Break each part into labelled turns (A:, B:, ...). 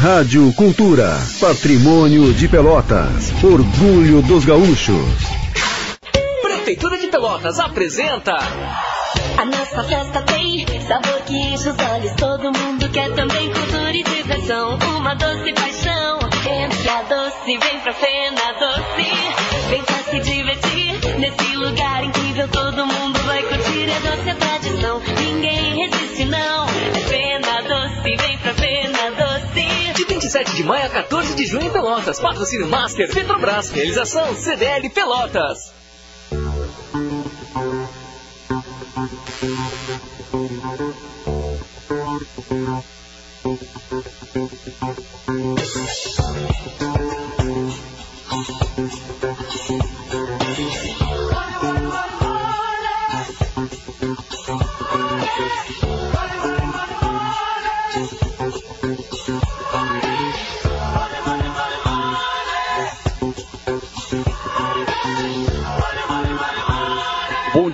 A: Rádio Cultura, patrimônio de Pelotas, orgulho dos gaúchos.
B: Prefeitura de Pelotas apresenta.
C: A nossa festa tem sabor que enche os olhos. Todo mundo quer também cultura e diversão. Uma doce paixão. Entre a doce, vem pra Fena Doce. Vem pra se divertir. Nesse lugar incrível, todo mundo vai curtir. É doce a tradição. Ninguém resiste, não. É Fena
B: 27 de maio a 14 de junho em Pelotas. Patrocínio Master Petrobras. Realização CDL Pelotas.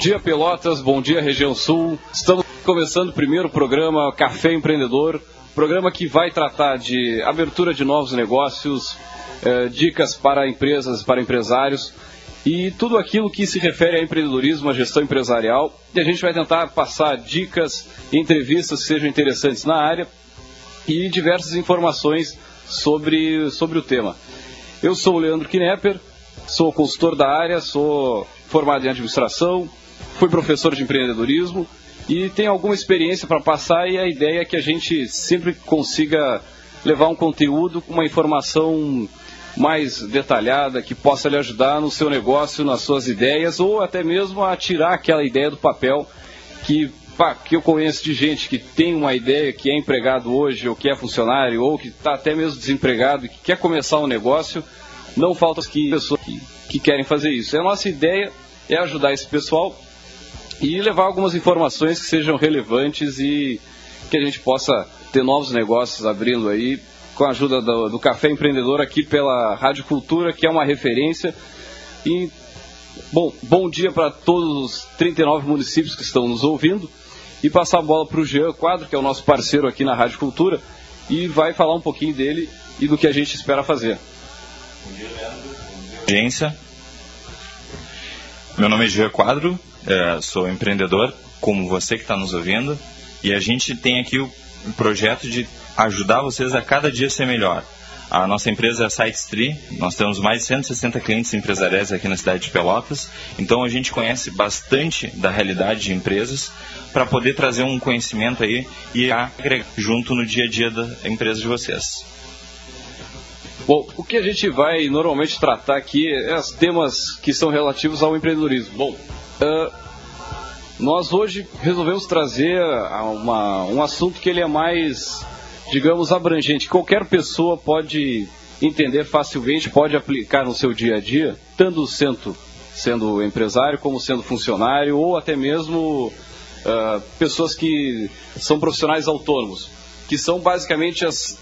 D: Dia, Pelotas. Bom dia, região sul. Estamos começando o primeiro programa Café Empreendedor. Programa que vai tratar de abertura de novos negócios, eh, dicas para empresas, para empresários e tudo aquilo que se refere a empreendedorismo, a gestão empresarial. E a gente vai tentar passar dicas entrevistas que sejam interessantes na área e diversas informações sobre, sobre o tema. Eu sou o Leandro Knepper, sou consultor da área, sou formado em administração, fui professor de empreendedorismo e tenho alguma experiência para passar e a ideia é que a gente sempre consiga levar um conteúdo com uma informação mais detalhada que possa lhe ajudar no seu negócio, nas suas ideias ou até mesmo a tirar aquela ideia do papel que, pá, que eu conheço de gente que tem uma ideia, que é empregado hoje ou que é funcionário ou que está até mesmo desempregado e que quer começar um negócio, não falta que pessoas que, que querem fazer isso. A nossa ideia é ajudar esse pessoal e levar algumas informações que sejam relevantes e que a gente possa ter novos negócios abrindo aí com a ajuda do, do Café Empreendedor aqui pela Rádio Cultura, que é uma referência. E, bom, bom dia para todos os 39 municípios que estão nos ouvindo. E passar a bola para o Jean Quadro, que é o nosso parceiro aqui na Rádio Cultura, e vai falar um pouquinho dele e do que a gente espera fazer.
E: Bom dia, Leandro. Bom dia, agência. Meu nome é Jean Quadro, é, sou empreendedor, como você que está nos ouvindo, e a gente tem aqui o projeto de ajudar vocês a cada dia ser melhor. A nossa empresa é a SiteStree, nós temos mais de 160 clientes empresariais aqui na cidade de Pelotas, então a gente conhece bastante da realidade de empresas para poder trazer um conhecimento aí e agregar junto no dia a dia da empresa de vocês.
D: Bom, o que a gente vai normalmente tratar aqui é os temas que são relativos ao empreendedorismo. Bom, uh, nós hoje resolvemos trazer uma, um assunto que ele é mais, digamos, abrangente. Qualquer pessoa pode entender facilmente, pode aplicar no seu dia a dia, tanto sendo, sendo empresário como sendo funcionário ou até mesmo uh, pessoas que são profissionais autônomos, que são basicamente as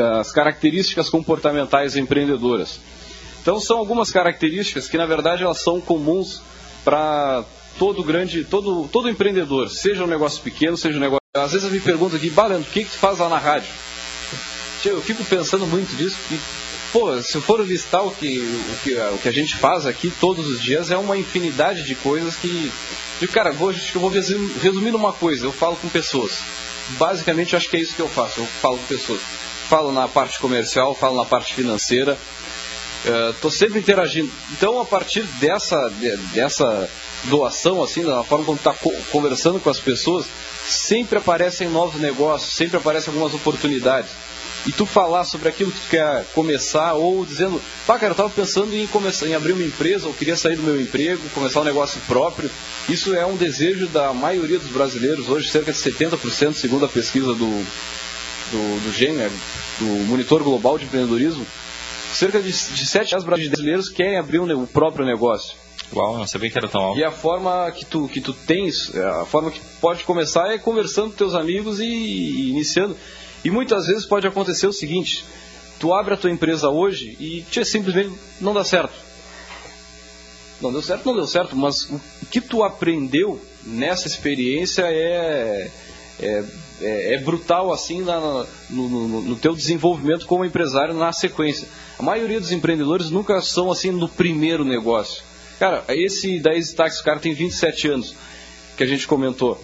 D: as características comportamentais empreendedoras. Então são algumas características que na verdade elas são comuns para todo grande, todo, todo empreendedor, seja um negócio pequeno, seja um negócio. Às vezes eu me pergunto aqui, Balendo, o que, que tu faz lá na rádio? Eu fico pensando muito nisso, porque, pô, se eu for listar o que, o, que, o que a gente faz aqui todos os dias, é uma infinidade de coisas que. De, cara, vou, acho que eu vou resumir numa coisa, eu falo com pessoas. Basicamente, acho que é isso que eu faço, eu falo com pessoas falo na parte comercial, falo na parte financeira. Estou uh, sempre interagindo. Então, a partir dessa, de, dessa doação, assim, da forma como está co conversando com as pessoas, sempre aparecem novos negócios, sempre aparecem algumas oportunidades. E tu falar sobre aquilo que tu quer começar, ou dizendo, pá, cara, eu estava pensando em começar, em abrir uma empresa, ou queria sair do meu emprego, começar um negócio próprio. Isso é um desejo da maioria dos brasileiros, hoje cerca de 70%, segundo a pesquisa do, do, do GEM, do Monitor Global de Empreendedorismo, cerca de, de 7 brasileiros querem abrir um, o próprio negócio.
E: Uau, não sabia que era tão alto.
D: E a forma que tu, que tu tens, a forma que pode começar é conversando com teus amigos e, e iniciando. E muitas vezes pode acontecer o seguinte, tu abre a tua empresa hoje e tchê, simplesmente não dá certo. Não deu certo, não deu certo, mas o que tu aprendeu nessa experiência é, é é, é brutal assim na, no, no, no teu desenvolvimento como empresário na sequência. A maioria dos empreendedores nunca são assim no primeiro negócio. Cara, esse da Exitax, o cara tem 27 anos, que a gente comentou.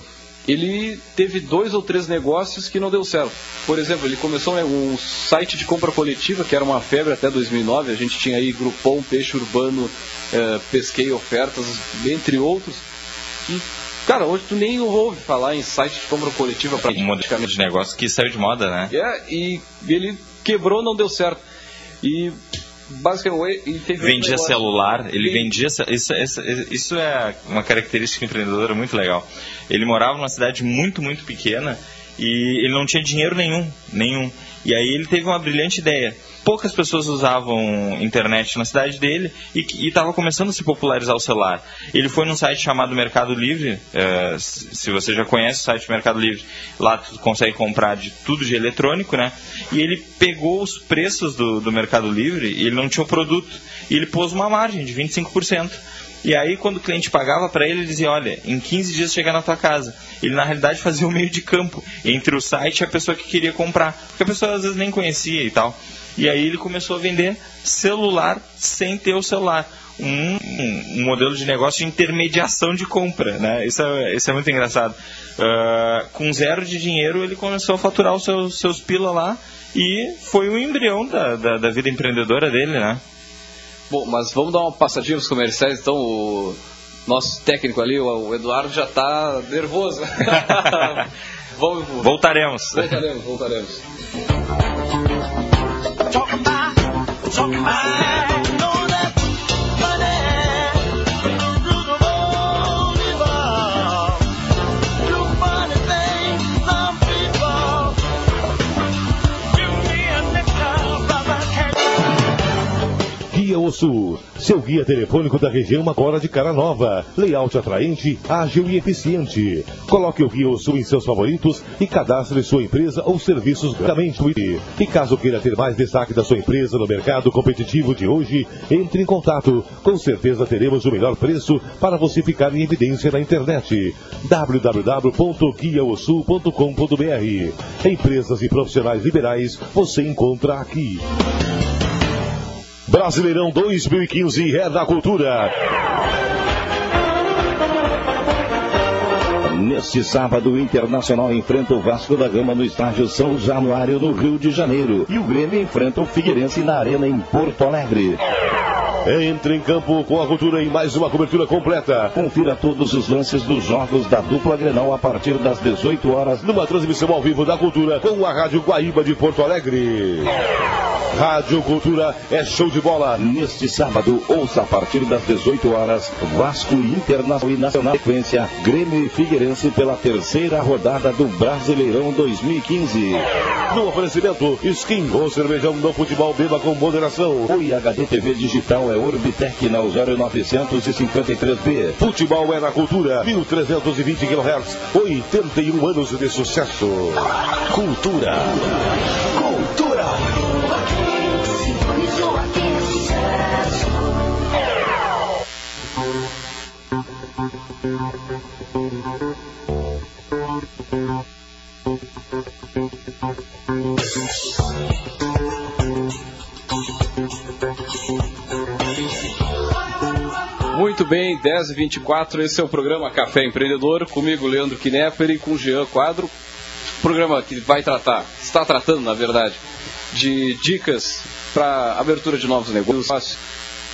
D: Ele teve dois ou três negócios que não deu certo. Por exemplo, ele começou né, um site de compra coletiva, que era uma febre até 2009. A gente tinha aí Grupom, Peixe Urbano, eh, Pesquei Ofertas, entre outros. E, cara, hoje tu nem ouve falar em site de compra coletiva para
E: Um modelo de negócio que saiu de moda, né?
D: É, e ele quebrou, não deu certo. E basicamente ele teve um
E: vendia
D: negócio-
E: celular, ele
D: Sim.
E: vendia. Isso, isso, isso é uma característica empreendedora muito legal. Ele morava numa cidade muito, muito pequena e ele não tinha dinheiro nenhum, nenhum. E aí ele teve uma brilhante ideia. Poucas pessoas usavam internet na cidade dele e estava começando a se popularizar o celular. Ele foi num site chamado Mercado Livre, se se você já conhece o site Mercado Livre, lá tu consegue comprar de tudo de eletrônico, né? E ele pegou os preços do, do Mercado Livre e ele não tinha o produto. E ele pôs uma margem de 25%. E aí, quando o cliente pagava para ele, ele dizia: Olha, em 15 dias chega na tua casa. Ele, na realidade, fazia o meio de campo entre o site e a pessoa que queria comprar. Porque a pessoa às vezes nem conhecia e tal. E aí, ele começou a vender celular sem ter o celular. Um, um- um modelo de negócio de intermediação de compra, né? Isso é, isso é muito engraçado. Ah, com zero de dinheiro, ele começou a faturar os seus, seus pila lá e foi o embrião da, da, da vida empreendedora dele, né?
D: Bom, mas vamos dar uma passadinha nos comerciais, então o nosso técnico ali, o Eduardo, já está nervoso. vamos,
E: Voltaremos.
D: voltaremos, voltaremos.
F: Osso, seu guia telefônico da região agora de cara nova. Layout atraente, ágil e eficiente. Coloque o Guia Osso em seus favoritos e cadastre sua empresa ou serviços gratuitamente. E caso queira ter mais destaque da sua empresa no mercado competitivo de hoje, entre em contato. Com certeza teremos o melhor preço para você ficar em evidência na internet. www.guiaosul.com.br Empresas e profissionais liberais você encontra aqui. Brasileirão 2015 é da cultura.
G: Neste sábado, o Internacional enfrenta o Vasco da Gama no estádio São Januário, no Rio de Janeiro. E o Grêmio enfrenta o Figueirense na Arena, em Porto Alegre.
F: Entre em campo com a cultura em mais uma cobertura completa.
G: Confira todos os lances dos jogos da dupla Grenal a partir das 18 horas.
F: Numa transmissão ao vivo da cultura com a Rádio Guaíba de Porto Alegre. Rádio Cultura é show de bola.
G: Neste sábado, ouça a partir das 18 horas Vasco Internacional e Nacional Sequência Grêmio e Figueirense pela terceira rodada do Brasileirão 2015.
F: No oferecimento, skin ou cervejão no futebol beba com moderação.
G: O IHD TV Digital é Orbitec na 0953B.
F: Futebol é na cultura, 1320 kHz, 81 anos de sucesso. Cultura. Cultura.
D: Muito bem, 10 e 24 esse é o programa Café Empreendedor, comigo Leandro Knepper e com Jean Quadro. Programa que vai tratar, está tratando na verdade, de dicas para abertura de novos negócios,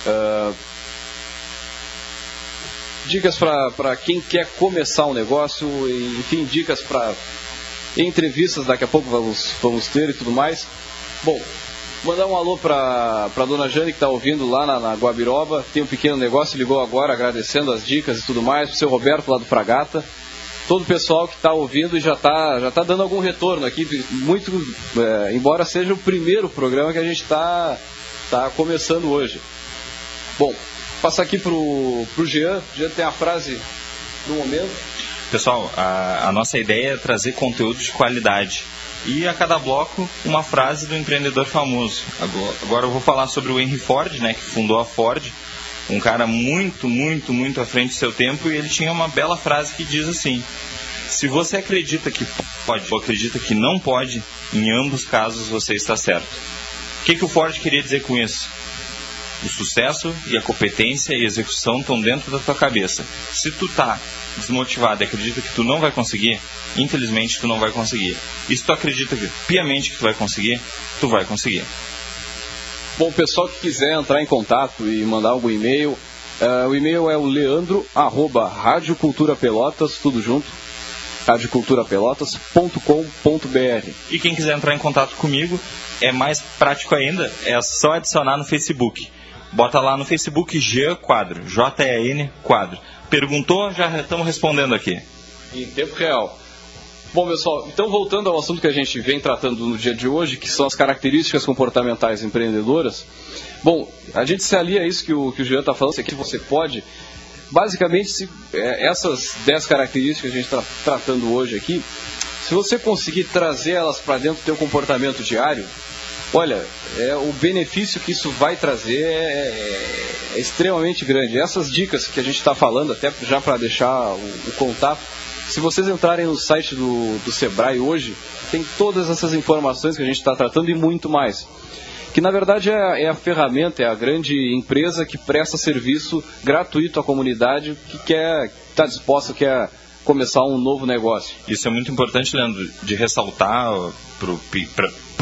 D: ah, dicas para quem quer começar um negócio, enfim, dicas para entrevistas daqui a pouco vamos, vamos ter e tudo mais. Bom, mandar um alô para a dona Jane que está ouvindo lá na, na Guabiroba. Tem um pequeno negócio, ligou agora agradecendo as dicas e tudo mais. Para o seu Roberto lá do Fragata. Todo o pessoal que está ouvindo e já está já tá dando algum retorno aqui. Muito, é, embora seja o primeiro programa que a gente está tá começando hoje. Bom, passar aqui para o Jean. Jean tem a frase do momento.
E: Pessoal, a, a nossa ideia é trazer conteúdo de qualidade. E a cada bloco, uma frase do empreendedor famoso. Agora, eu vou falar sobre o Henry Ford, né, que fundou a Ford. Um cara muito, muito, muito à frente do seu tempo. E ele tinha uma bela frase que diz assim: Se você acredita que pode ou acredita que não pode, em ambos casos você está certo. O que, que o Ford queria dizer com isso? O sucesso e a competência e a execução estão dentro da tua cabeça. Se tu tá desmotivado e acredita que tu não vai conseguir, infelizmente tu não vai conseguir. E se tu acredita que, piamente que tu vai conseguir, tu vai conseguir.
D: Bom, pessoal que quiser entrar em contato e mandar algum e-mail, uh, o e-mail é o leandro, arroba radioculturapelotas, tudo junto, radioculturapelotas.com.br.
E: E quem quiser entrar em contato comigo, é mais prático ainda, é só adicionar no Facebook. Bota lá no Facebook Jean Quadro, J-E-N Quadro. Perguntou, já estamos respondendo aqui.
D: Em tempo real. Bom, pessoal, então voltando ao assunto que a gente vem tratando no dia de hoje, que são as características comportamentais empreendedoras. Bom, a gente se alia a isso que o, que o Jean está falando, que você pode. Basicamente, se, é, essas 10 características que a gente está tratando hoje aqui, se você conseguir trazer elas para dentro do teu comportamento diário, olha, é, o benefício que isso vai trazer é, é, é extremamente grande. Essas dicas que a gente está falando, até já para deixar o, o contato, se vocês entrarem no site do, do Sebrae hoje, tem todas essas informações que a gente está tratando e muito mais. Que na verdade é, é, a ferramenta, é a grande empresa que presta serviço gratuito à comunidade que quer, está disposta, quer começar um novo negócio.
E: Isso é muito importante, Leandro, de ressaltar para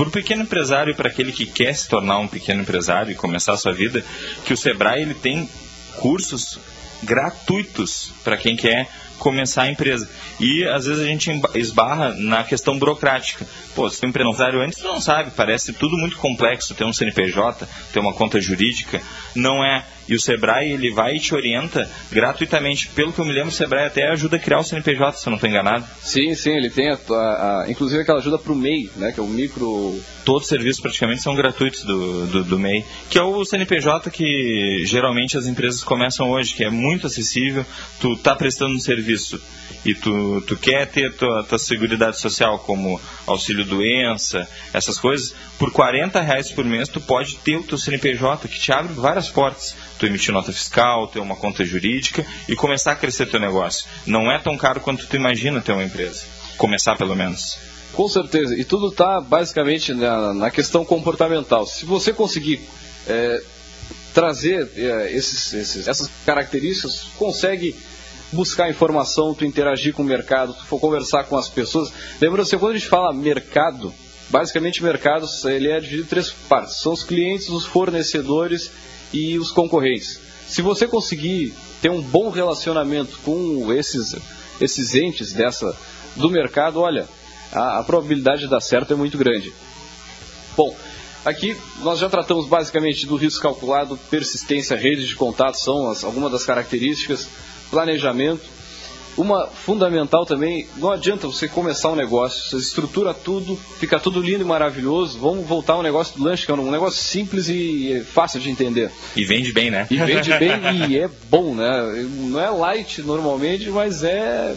E: o pequeno empresário e para aquele que quer se tornar um pequeno empresário e começar a sua vida, que o Sebrae ele tem cursos gratuitos para quem quer começar a empresa. E às vezes a gente esbarra na questão burocrática. Pô, se tem um empresário antes, tu não sabe, parece tudo muito complexo, ter um CNPJ, ter uma conta jurídica, não é. E o Sebrae, ele vai e te orienta gratuitamente. Pelo que eu me lembro, o Sebrae até ajuda a criar o CNPJ, se eu não estou enganado.
D: Sim, sim, ele tem, a, a, a, inclusive aquela ajuda para o MEI, né, que é o micro...
E: Todos os serviços praticamente são gratuitos do, do, do MEI, que é o CNPJ que geralmente as empresas começam hoje, que é muito acessível, tu está prestando um serviço e tu, tu quer ter tua, tua seguridade social como auxílio doença, essas coisas, por 40 reais por mês tu pode ter o teu CNPJ que te abre várias portas. Tu emitir nota fiscal, ter uma conta jurídica e começar a crescer teu negócio. Não é tão caro quanto tu imagina ter uma empresa. Começar pelo menos.
D: Com certeza. E tudo está basicamente na, na, questão comportamental. Se você conseguir é, trazer é, esses, esses, essas características, consegue buscar informação, tu interagir com o mercado, tu for conversar com as pessoas. Lembrando, se quando a gente fala mercado, basicamente mercado ele é dividido em três partes. São os clientes, os fornecedores e os concorrentes. Se você conseguir ter um bom relacionamento com esses, esses entes dessa, do mercado, olha, a, a probabilidade de dar certo é muito grande. Bom, aqui nós já tratamos basicamente do risco calculado, persistência, rede de contato, são as, algumas das características planejamento. Uma fundamental também, não adianta você começar um negócio, você estrutura tudo, fica tudo lindo e maravilhoso. Vamos voltar ao negócio do lanche, que é um negócio simples e fácil de entender.
E: E vende bem, né?
D: E vende bem e é bom, né? Não é light normalmente, mas é.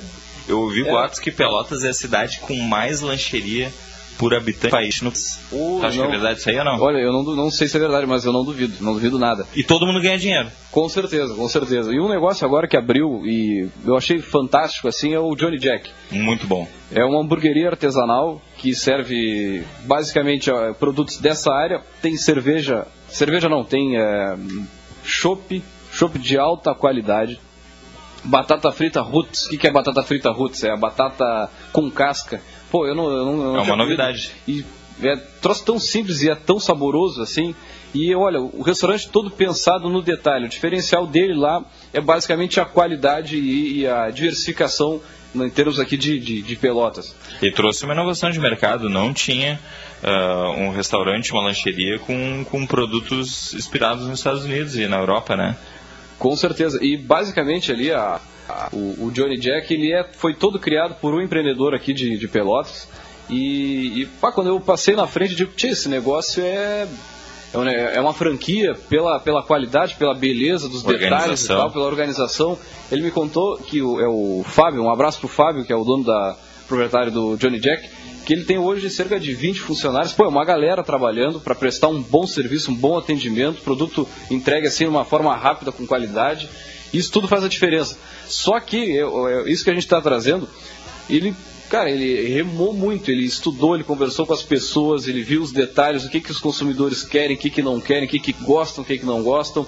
E: Eu ouvi é... boatos que Pelotas é a cidade com mais lancheria por habitante país. Não... Oh, Acho que é verdade isso aí ou não?
D: Olha, eu não, não sei se é verdade, mas eu não duvido, não duvido nada.
E: E todo mundo ganha dinheiro.
D: Com certeza, com certeza. E um negócio agora que abriu e eu achei fantástico assim é o Johnny Jack.
E: Muito bom.
D: É uma hamburgueria artesanal que serve basicamente produtos dessa área. Tem cerveja, cerveja não, tem é, chopp, chopp de alta qualidade. Batata frita roots. O que, que é batata frita roots? É a batata com casca Pô, eu não. Eu não eu
E: é uma novidade.
D: E é troço tão simples e é tão saboroso assim. E olha, o restaurante todo pensado no detalhe. O diferencial dele lá é basicamente a qualidade e, e a diversificação em termos aqui de, de, de, pelotas.
E: E trouxe uma inovação de mercado. Não tinha uh, um restaurante, uma lancheria com, com produtos inspirados nos Estados Unidos e na Europa, né?
D: Com certeza. E basicamente ali a, o, o, Johnny Jack ele é, foi todo criado por um empreendedor aqui de, de Pelotas. E, e pá, quando eu passei na frente, eu digo, esse negócio é, é, é uma franquia pela, pela qualidade, pela beleza dos detalhes e tal, pela organização. Ele me contou que o, é o Fábio, um abraço pro Fábio, que é o dono da proprietário do Johnny Jack, que ele tem hoje cerca de 20 funcionários. Pô, é uma galera trabalhando para prestar um bom serviço, um bom atendimento, produto entregue assim de uma forma rápida, com qualidade. Isso tudo faz a diferença. Só que, eu, eu, isso que a gente está trazendo, ele cara, ele remou muito, ele estudou, ele conversou com as pessoas, ele viu os detalhes, o que, que os consumidores querem, o que, que não querem, o que, que gostam, o que, que não gostam.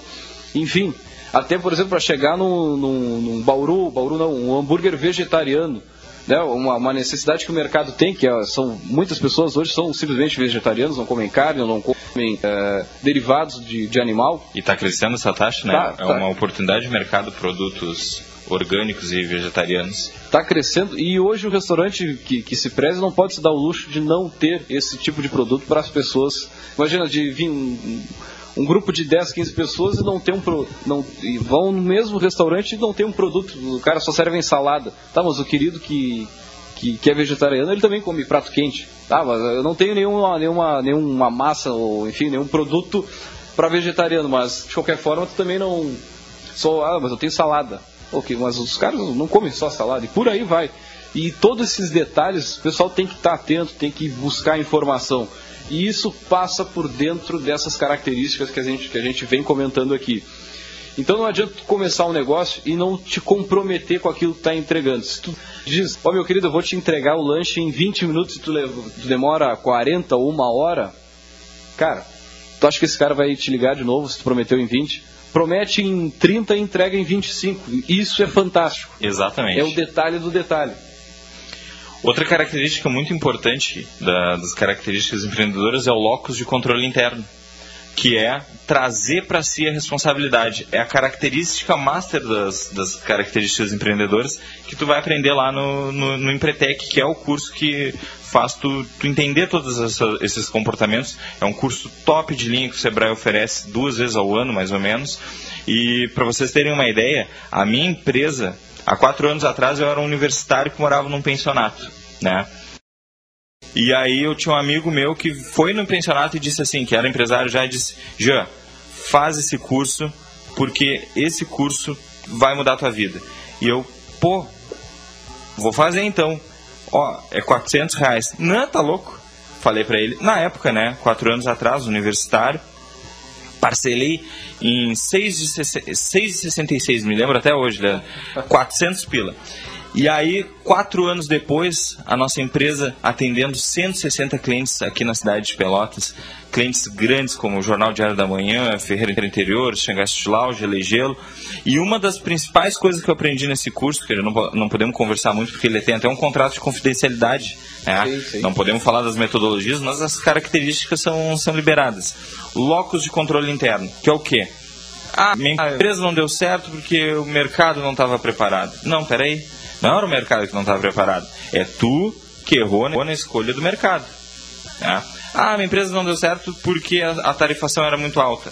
D: Enfim, até, por exemplo, para chegar num, num, num Bauru, Bauru não, um hambúrguer vegetariano. Né, uma, uma, necessidade que o mercado tem, que é, são muitas pessoas hoje são simplesmente vegetarianos, não comem carne, não comem é, derivados de, de, animal.
E: E está crescendo essa taxa, né? Tá, é tá. uma oportunidade de mercado produtos orgânicos e vegetarianos.
D: Está crescendo e hoje o restaurante que, que se preza não pode se dar o luxo de não ter esse tipo de produto para as pessoas. Imagina de vir um, um grupo de 10, 15 pessoas e não tem um pro, não e vão no mesmo restaurante e não tem um produto, o cara só serve em salada. Tá, mas o querido que que, que é vegetariano, ele também come prato quente. Tá, mas eu não tenho nenhuma nenhuma nenhuma massa ou enfim, nenhum produto para vegetariano, mas de qualquer forma tu também não só ah, mas eu tenho salada. OK, mas os caras não comem só salada e por aí vai. E todos esses detalhes, o pessoal tem que estar tá atento, tem que buscar informação. E isso passa por dentro dessas características que a gente, que a gente vem comentando aqui. Então não adianta tu começar um negócio e não te comprometer com aquilo que está entregando. Se tu diz, ó oh, meu querido, eu vou te entregar o lanche em 20 minutos e tu, tu demora 40 ou uma hora, cara, tu acha que esse cara vai te ligar de novo se tu prometeu em 20? Promete em 30 e entrega em 25. Isso é fantástico.
E: Exatamente.
D: É o detalhe do detalhe.
E: Outra característica muito importante da, das características empreendedoras é o locus de controle interno, que é trazer para si a responsabilidade. É a característica master das, das características empreendedoras que tu vai aprender lá no, no, no Empretec, que é o curso que faz tu, tu entender todos essa, esses comportamentos. É um curso top de linha que o Sebrae oferece duas vezes ao ano, mais ou menos. E para vocês terem uma ideia, a minha empresa Há quatro anos atrás eu era um universitário que morava num pensionato, né? E aí eu tinha um amigo meu que foi no pensionato e disse assim, que era empresário já, e disse, Jean, faz esse curso, porque esse curso vai mudar a tua vida. E eu, pô, vou fazer então. Ó, é 400 reais. Não, tá louco. Falei para ele, na época, né, quatro anos atrás, universitário, parcelei em 6,66, me lembro até hoje, né? 400 pila. E aí, quatro anos depois, a nossa empresa atendendo 160 clientes aqui na cidade de Pelotas, clientes grandes como o Jornal Diário da Manhã, Ferreira Interior, Xangai Lounge, Legelo. E uma das principais coisas que eu aprendi nesse curso, que não, não podemos conversar muito porque ele tem até um contrato de confidencialidade, né? sim, sim. não podemos falar das metodologias, mas as características são, são liberadas. Locus de controle interno, que é o quê? Ah, minha empresa não deu certo porque o mercado não estava preparado. Não, peraí. Não era o mercado que não estava preparado. É tu que errou na escolha do mercado. Tá? Ah, minha empresa não deu certo porque a, tarifação era muito alta.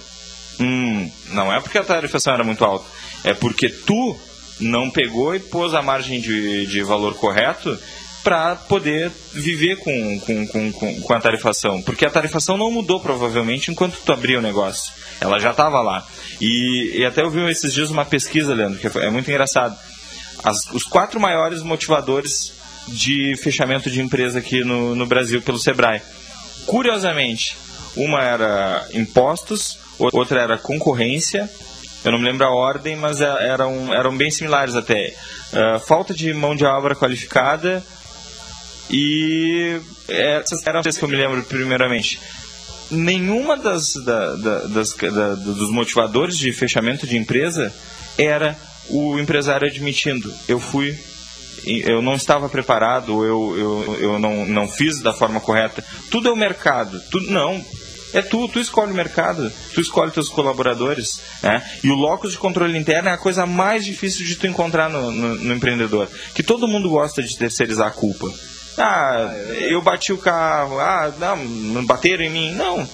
E: Hum, não é porque a tarifação era muito alta. É porque tu não pegou e pôs a margem de, de valor correto para poder viver com, com, com, com, a tarifação. Porque a tarifação não mudou provavelmente enquanto tu abriu o negócio. Ela já estava lá. E, e, até eu vi esses dias uma pesquisa, Leandro, que é muito engraçado. As, os quatro maiores motivadores de fechamento de empresa aqui no, no Brasil pelo Sebrae. Curiosamente, uma era impostos, outra era concorrência, eu não me lembro a ordem, mas é, eram, eram bem similares até. Uh, falta de mão de obra qualificada e essas eram as que eu me lembro primeiramente. Nenhuma das, da, da, das da, dos motivadores de fechamento de empresa era o empresário admitindo, eu fui, eu não estava preparado, eu, eu, eu não, não fiz da forma correta. Tudo é o mercado. Tudo, não, é tu, tu escolhe o mercado, tu escolhe teus colaboradores, né? E o locus de controle interno é a coisa mais difícil de tu encontrar no, no, no empreendedor, que todo mundo gosta de terceirizar a culpa. Ah, eu bati o carro, ah, não, bateram em mim. Não,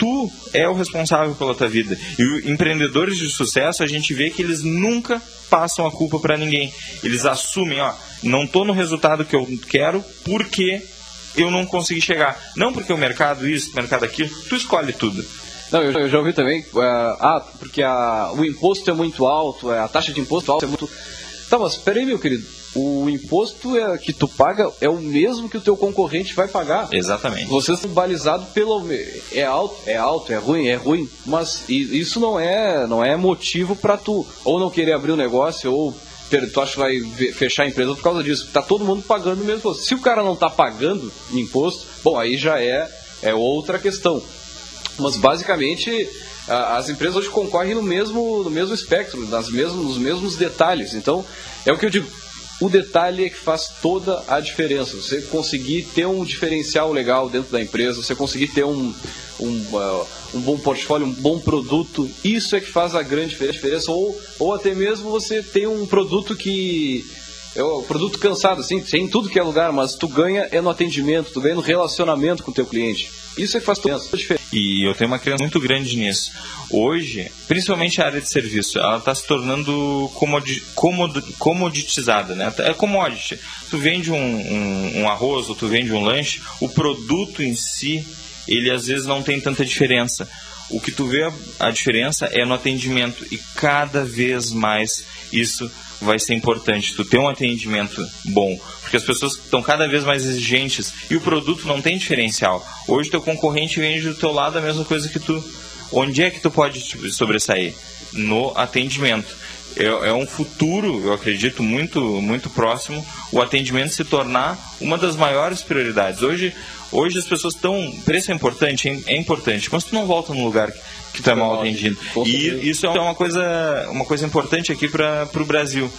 E: tu é o responsável pela tua vida. E empreendedores de sucesso, a gente vê que eles nunca passam a culpa para ninguém. Eles assumem, ó, não tô no resultado que eu quero porque eu não consegui chegar. Não porque o mercado isso, o mercado aquilo, tu escolhe tudo.
D: Não, eu, já ouvi também, uh, ah, porque a, o imposto é muito alto, a taxa de imposto alta é muito... Tá, mas peraí, meu querido, o imposto é, que tu paga é o mesmo que o teu concorrente vai pagar.
E: Exatamente.
D: Vocês estão balizados pelo é alto, é alto, é ruim, é ruim, mas isso não é não é motivo para tu ou não querer abrir um negócio ou tu acha que vai fechar a empresa por causa disso. Tá todo mundo pagando o mesmo imposto. Se o cara não tá pagando imposto, bom, aí já é, é outra questão. Mas basicamente as empresas hoje concorrem no mesmo, no mesmo espectro, nas mesmos, nos mesmos detalhes. Então, é o que eu digo. O detalhe é que faz toda a diferença. Você conseguir ter um diferencial legal dentro da empresa, você conseguir ter um, um, ah, um bom portfólio, um bom produto, isso é que faz a grande diferença. Ou, ou até mesmo você ter um produto que. É um produto cansado, assim, tem em tudo que é lugar, mas tu ganha é no atendimento, tu ganha no relacionamento com o teu cliente. Isso é que faz toda a diferença.
E: E eu tenho uma crença muito grande nisso. Hoje, principalmente a área de serviço, ela está se tornando comodi comod comoditizada, né? É commodity. Tu vende um, um, um arroz ou tu vende um lanche, o produto em si, ele às vezes não tem tanta diferença. O que tu vê a, a diferença é no atendimento e cada vez mais isso vai ser importante. Tu ter um atendimento bom, porque as pessoas estão cada vez mais exigentes e o produto não tem diferencial. Hoje teu concorrente vende do teu lado a mesma coisa que tu. Onde é que tu pode sobressair? No atendimento. É, é um futuro, eu acredito, muito, muito próximo, o atendimento se tornar uma das maiores prioridades. Hoje, hoje as pessoas estão. Preço é importante, é, é importante, mas tu não volta no lugar que é mal atendido. E isso é uma coisa, uma coisa importante aqui para o Brasil.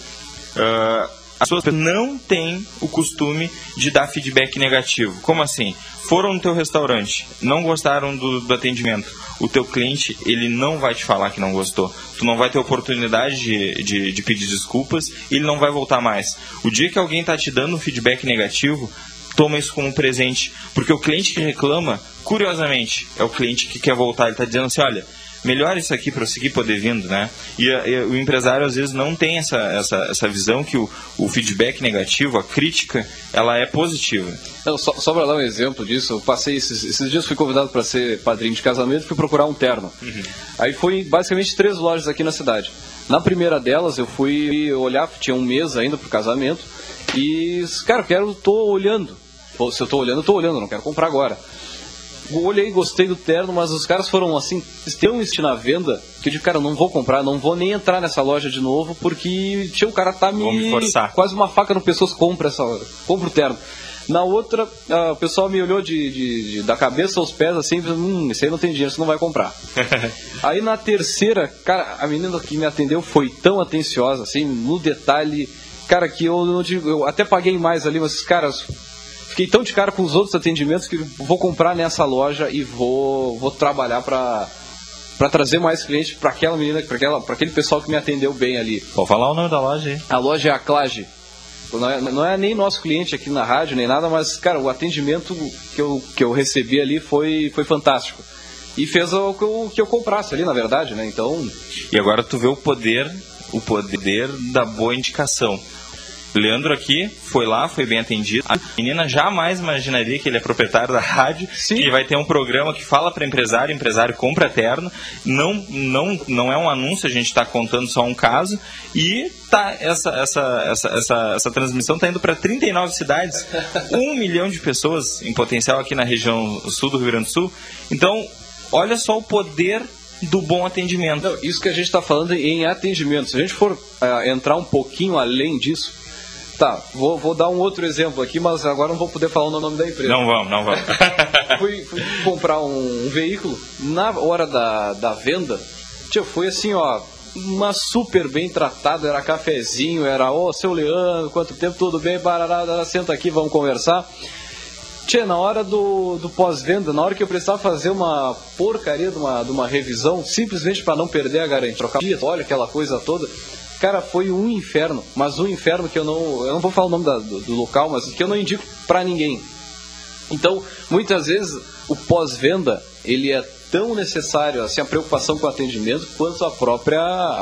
E: Ah, as pessoas não têm o costume de dar feedback negativo. Como assim? Foram no teu restaurante, não gostaram do, do atendimento. O teu cliente, ele não vai te falar que não gostou. Tu não vai ter oportunidade de, de, de pedir desculpas e ele não vai voltar mais. O dia que alguém está te dando um feedback negativo, toma isso como um presente. Porque o cliente que reclama, curiosamente, é o cliente que quer voltar. Ele está dizendo assim, olha, melhor isso aqui para eu seguir poder vindo, né? E, e o empresário às vezes não tem essa, essa, essa visão que o, o feedback negativo, a crítica, ela é positiva.
D: Não, só, só para dar um exemplo disso, eu passei esses, esses dias fui convidado para ser padrinho de casamento fui procurar um terno. Aí foi basicamente três lojas aqui na cidade. Na primeira delas eu fui olhar, tinha um mês ainda pro casamento e cara, eu quero, tô olhando. Se eu tô olhando, eu tô olhando, não quero comprar agora. Olhei, gostei do terno, mas os caras foram assim, tão insistir na venda, que eu digo, cara, eu não vou comprar, não vou nem entrar nessa loja de novo, porque tio, o cara tá me.
E: Vão me forçar.
D: Quase uma faca no pescoço, compra essa. Compra o terno. Na outra, ah, o pessoal me olhou de, de- de- da cabeça aos pés assim, e hum, esse aí não tem dinheiro, você não vai comprar. aí na terceira, cara, a menina que me atendeu foi tão atenciosa, assim, no detalhe, cara, que eu não digo, eu até paguei mais ali, mas, caras, fiquei tão de cara com os outros atendimentos que vou comprar nessa loja e vou, vou trabalhar pra para trazer mais clientes para aquela menina, para aquela, para aquele pessoal que me atendeu bem ali.
E: Vou falar o nome da loja aí.
D: A loja é a Clage. Não é, não é nem nosso cliente aqui na rádio, nem nada, mas, cara, o atendimento que eu, que eu recebi ali foi, foi fantástico. E fez o que eu, que eu comprasse ali, na verdade, né? Então,
E: E agora tu vê o poder, o poder da boa indicação. Leandro aqui foi lá, foi bem atendido. A menina jamais imaginaria que ele é proprietário da rádio,
D: Sim.
E: que vai ter um programa que fala para empresário, empresário compra terno. Não, não, não é um anúncio, a gente está contando só um caso. E tá essa, essa, essa, essa, essa transmissão está indo para 39 cidades, um milhão de pessoas em potencial aqui na região sul do Rio Grande do Sul. Então, olha só o poder do bom atendimento.
D: não, isso que a gente está falando em atendimento. Se a gente for ah, entrar um pouquinho além disso, tá, vou, vou dar um outro exemplo aqui, mas agora não vou poder falar o nome da empresa.
E: Não vamos, não vamos.
D: fui, fui comprar um, um veículo, na hora da, da venda, tio, foi assim, ó, uma super bem tratada, era cafezinho, era, ô, seu Leandro, quanto tempo, tudo bem, barará, senta aqui, vamos conversar. Tchê, na hora do, do pós-venda, na hora que eu precisava fazer uma porcaria de uma, de uma revisão, simplesmente para não perder a garantia, trocar dia, olha aquela coisa toda, cara, foi um inferno, mas um inferno que eu não, eu não vou falar o nome da- do, do local, mas que eu não indico para ninguém. Então, muitas vezes, o pós-venda, ele é tão necessário, assim, a preocupação com o atendimento, quanto a própria, a,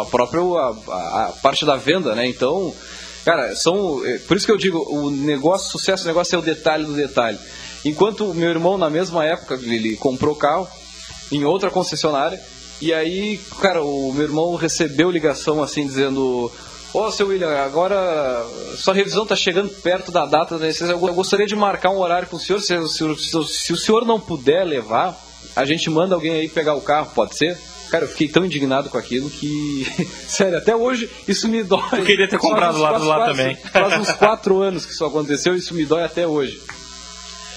D: a própria a- a parte da venda, né? Então, cara, são, é, por isso que eu digo, o negócio, o sucesso do negócio é o detalhe do detalhe. Enquanto meu irmão, na mesma época, ele comprou carro em outra concessionária, e aí, cara, o meu irmão recebeu ligação, assim, dizendo... Ô, seu William, agora sua revisão está chegando perto da data da go- eu gostaria de marcar um horário com o senhor. Se, se- se- se o senhor não puder levar, a gente manda alguém aí pegar o carro, pode ser? Cara, eu fiquei tão indignado com aquilo que. Sério, até hoje isso me dói.
E: Eu queria ter comprado lá do lado também.
D: Faz uns quatro anos que isso aconteceu e isso me dói até hoje.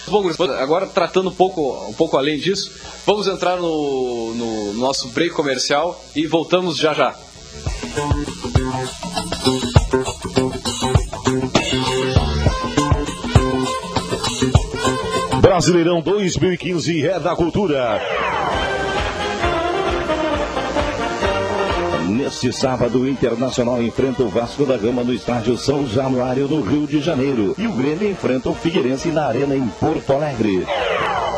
D: Bom, agora tratando um pouco, um pouco além disso, vamos entrar no, no nosso break comercial e voltamos já já.
F: Brasileirão 2015 é da cultura.
G: Neste sábado, o Internacional enfrenta o Vasco da Gama no estádio São Januário, no Rio de Janeiro. E o Grêmio enfrenta o Figueirense na Arena em Porto Alegre.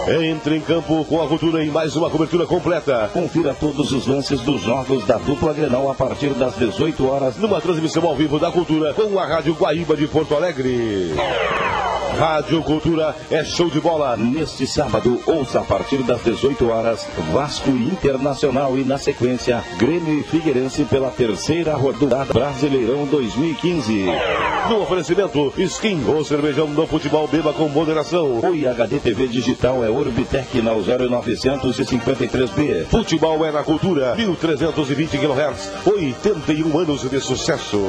F: Entre em campo com a cultura em mais uma cobertura completa.
G: Confira todos os lances dos jogos da dupla Grenal a partir das 18 horas.
F: Numa transmissão ao vivo da cultura com a Rádio Guaíba de Porto Alegre. Rádio Cultura é show de bola.
G: Neste sábado, ouça a partir das 18 horas, Vasco Internacional e na sequência, Grêmio e Figueirense pela terceira rodada Brasileirão 2015.
F: No oferecimento, Skin, o cervejão do futebol beba com moderação.
G: O IHD TV Digital é Orbitec na 0953B.
F: Futebol é na cultura, 1320 kHz, 81 anos de sucesso.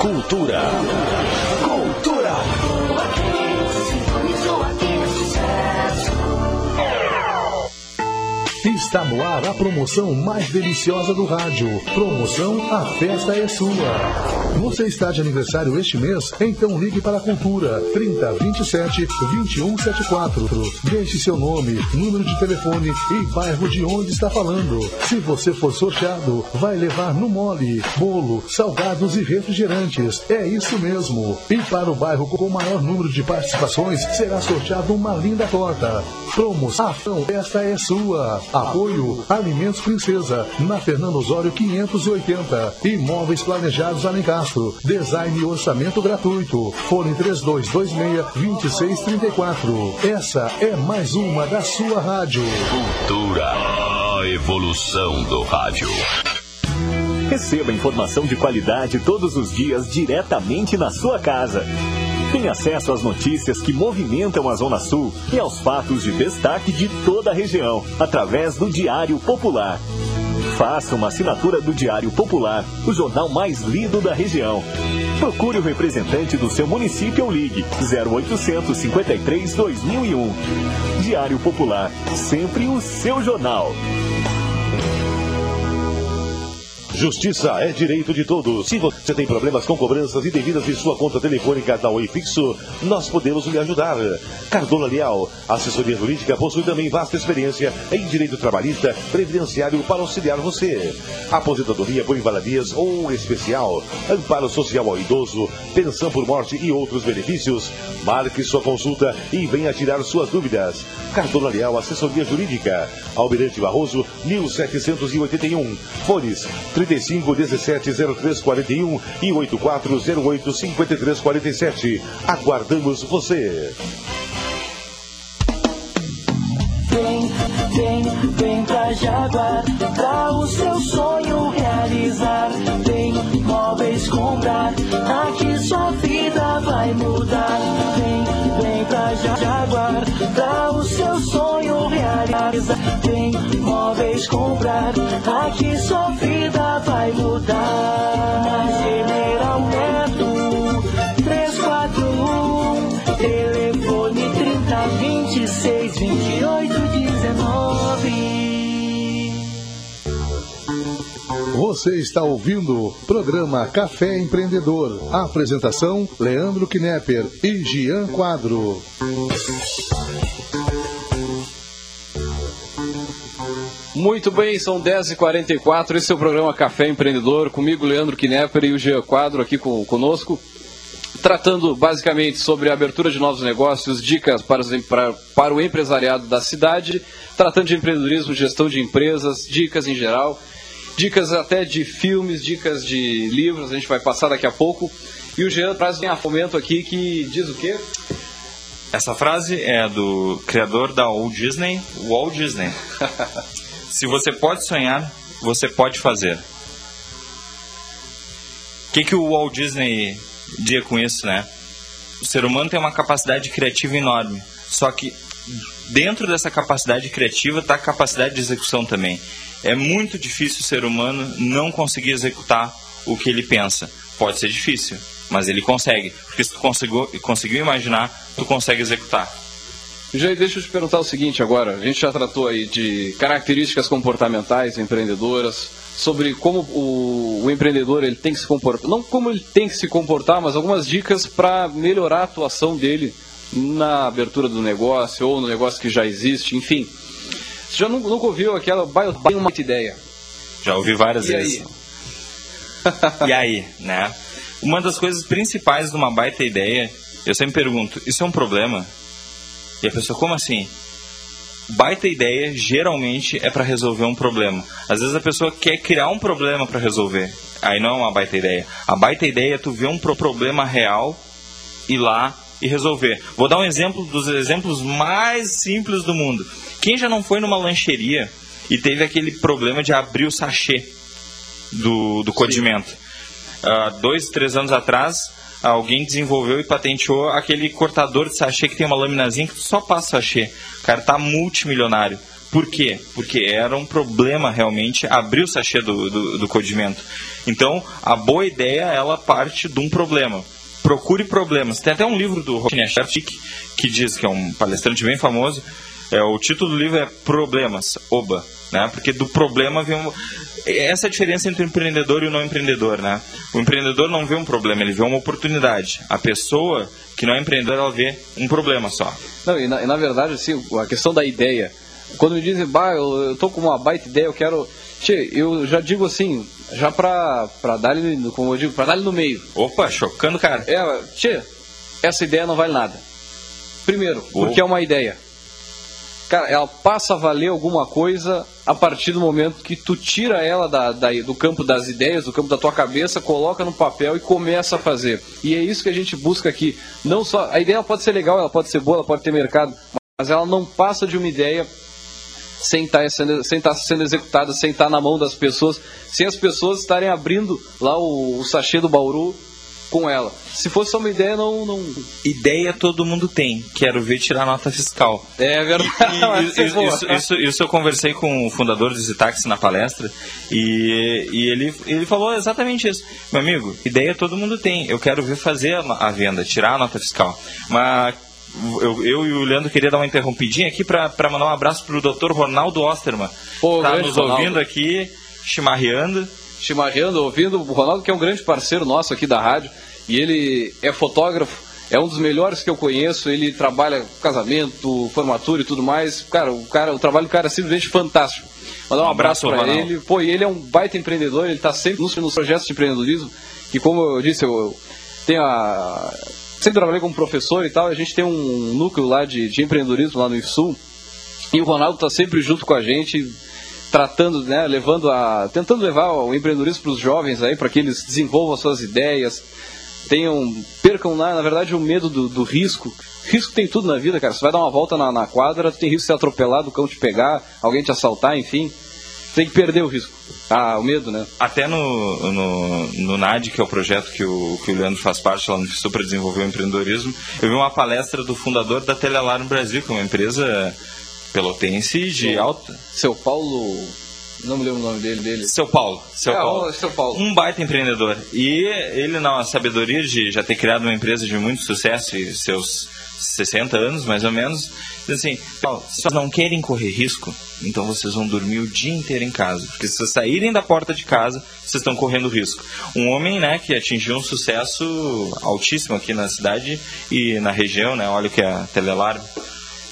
F: Cultura.
H: Está no ar a promoção mais deliciosa do rádio. Promoção A Festa é Sua. Você está de aniversário este mês? Então ligue para a Cultura 3027 2174. Deixe seu nome, número de telefone e bairro de onde está falando. Se você for sorteado, vai levar no mole, bolo, salgados e refrigerantes. É isso mesmo. E para o bairro com o maior número de participações, será sorteado uma linda torta. Promoção Festa é Sua. Apoio Alimentos Princesa, na Fernando Osório 580. Imóveis Planejados Alencastro. Design e orçamento gratuito. Fone 3226-2634. Essa é mais uma da sua rádio.
I: Cultura, a evolução do rádio.
J: Receba informação de qualidade todos os dias diretamente na sua casa. Tem acesso às notícias que movimentam a Zona Sul e aos fatos de destaque de toda a região, através do Diário Popular. Faça uma assinatura do Diário Popular, o jornal mais lido da região. Procure o representante do seu município ou ligue 0800 53 2001. Diário Popular, sempre o seu jornal.
F: Justiça é direito de todos. Se você tem problemas com cobranças indevidas de sua conta telefônica da Oi Fixo, nós podemos lhe ajudar. Cardona Leal, assessoria jurídica, possui também vasta experiência em direito trabalhista, previdenciário para auxiliar você. Aposentadoria por invalidez ou especial, amparo social ao idoso, pensão por morte e outros benefícios. Marque sua consulta e venha tirar suas dúvidas. Cardona Leal, assessoria jurídica. Almirante Barroso, 1781. Fones 35 17 03 41 e 8408 53 47. Aguardamos você.
K: Vem, vem, vem pra Jaguar, pra o seu sonho realizar. Móveis comprar, aqui sua vida vai mudar. Vem, vem pra Jaguar, pra o seu sonho realizar. Vem, móveis comprar, aqui sua vida vai mudar. Na General Neto, 341, telefone 3026 2819.
H: Você está ouvindo o programa Café Empreendedor. Apresentação: Leandro Knepper e Gian Quadro.
D: Muito bem, são 10h44, esse é o programa Café Empreendedor, comigo Leandro Knepper e o Jean Quadro aqui com, conosco, tratando basicamente sobre a abertura de novos negócios, dicas para, para, para o empresariado da cidade, tratando de empreendedorismo, gestão de empresas, dicas em geral, dicas até de filmes, dicas de livros, a gente vai passar daqui a pouco. E o Jean traz um fomento aqui que diz o quê?
E: Essa frase é do criador da Walt Disney, Walt Disney. Se você pode sonhar, você pode fazer. O que, que o Walt Disney dizia com isso, né? O ser humano tem uma capacidade criativa enorme. Só que dentro dessa capacidade criativa está a capacidade de execução também. É muito difícil o ser humano não conseguir executar o que ele pensa. Pode ser difícil, mas ele consegue. Porque se tu conseguiu, conseguiu imaginar, tu consegue executar.
D: Jair, deixa eu te perguntar o seguinte agora. A gente já tratou aí de características comportamentais empreendedoras, sobre como o, o empreendedor ele tem que se comportar, não como ele tem que se comportar, mas algumas dicas para melhorar a atuação dele na abertura do negócio ou no negócio que já existe, enfim. Você já nunca, nunca ouviu aquela bem uma ideia?
E: Já ouvi várias
D: E
E: vezes.
D: aí?
E: E aí, né? Uma das coisas principais de uma baita ideia, eu sempre pergunto, isso é um problema? E a pessoa, como assim? Baita ideia geralmente é para resolver um problema. Às vezes a pessoa quer criar um problema para resolver. Aí não é uma baita ideia. A baita ideia é tu ver um pro- problema real, ir lá e resolver. Vou dar um exemplo dos exemplos mais simples do mundo. Quem já não foi numa lancheria e teve aquele problema de abrir o sachê do, do condimento? Há dois, três anos atrás, alguém desenvolveu e patenteou aquele cortador de sachê que tem uma laminazinha que só passa sachê. O cara tá multimilionário. Por quê? Porque era um problema realmente abrir o sachê do, do, do condimento. Então, a boa ideia, ela parte de um problema. Procure problemas. Tem até um livro do Rokin Shartik que diz, que é um palestrante bem famoso, é, o título do livro é Problemas, Oba, né? Porque do problema vem um... Essa é a diferença entre o empreendedor e o não empreendedor, né? O empreendedor não vê um problema, ele vê uma oportunidade. A pessoa que não é empreendedora, ela vê um problema só.
D: Não, e na, e na verdade, assim, a questão da ideia. Quando me dizem, bah, eu, eu tô com uma baita ideia, eu quero. Tchê, eu já digo assim, já pra, pra dar ele, como eu digo, pra dar no meio.
E: Opa, chocando, cara.
D: É, tchê, essa ideia não vale nada. Primeiro, porque é uma ideia. Cara, ela passa a valer alguma coisa a partir do momento que tu tira ela da, da- do campo das ideias, do campo da tua cabeça, coloca no papel e começa a fazer. E é isso que a gente busca aqui. Não só a ideia pode ser legal, ela pode ser boa, ela pode ter mercado, mas ela não passa de uma ideia sem estar sendo, sem estar sendo executada, sem estar na mão das pessoas, sem as pessoas estarem abrindo lá o, o sachê do Bauru com ela. Se fosse só uma ideia, não. não...
E: Ideia todo mundo tem. Quero ver tirar nota fiscal.
D: É verdade.
E: E-
D: é
E: isso, isso, isso, isso eu conversei com o fundador do Zitaxi na palestra e, e ele, ele falou exatamente isso. Meu amigo, ideia todo mundo tem. Eu quero ver fazer a, a venda, tirar a nota fiscal. Mas eu, eu e o Leandro queria dar uma interrompidinha aqui para mandar um abraço pro Dr. Ronaldo Osterman.
D: Pô,
E: tá nos
D: Ronaldo.
E: ouvindo aqui, chimarreando.
D: Chimarreando, ouvindo o Ronaldo, que é um grande parceiro nosso aqui da rádio, e ele é fotógrafo, é um dos melhores que eu conheço, ele trabalha com casamento, formatura e tudo mais. Cara, o, cara, o trabalho do cara é simplesmente fantástico. Mandar um,
E: Um
D: abraço,
E: abraço,
D: para ele. Pô, e ele é um baita empreendedor, ele está sempre nos, nos projetos de empreendedorismo, que como eu disse, eu, eu tenho a... Sempre trabalhei como professor e tal, a gente tem um núcleo lá de, de empreendedorismo lá no IFSUL, e o Ronaldo está sempre junto com a gente, tratando, né, levando a, tentando levar o empreendedorismo para os jovens aí, para que eles desenvolvam as suas ideias, tenham, percam na, na verdade o medo do, do risco. Risco tem tudo na vida, cara. Você vai dar uma volta na, na quadra, tem risco de ser atropelado, o cão te pegar, alguém te assaltar, enfim. Tem que perder o risco. Ah, o medo, né?
E: Até no, no, no NAD, que é o projeto que o, que o Leandro faz parte lá no FISU para desenvolver o empreendedorismo, eu vi uma palestra do fundador da Telealarme Brasil, que é uma empresa pelotense de alta.
D: Seu Paulo. Não me lembro o nome dele. dele.
E: Seu Paulo. Seu
D: É,
E: Paulo.
D: Seu Paulo.
E: Um baita empreendedor. E ele, na sabedoria de já ter criado uma empresa de muito sucesso e seus 60 anos, mais ou menos, diz assim: "Paulo, se vocês não querem correr risco, então vocês vão dormir o dia inteiro em casa. Porque se vocês saírem da porta de casa, vocês estão correndo risco. Um homem né, que atingiu um sucesso altíssimo aqui na cidade e na região, né? Olha o que é a Telealarme.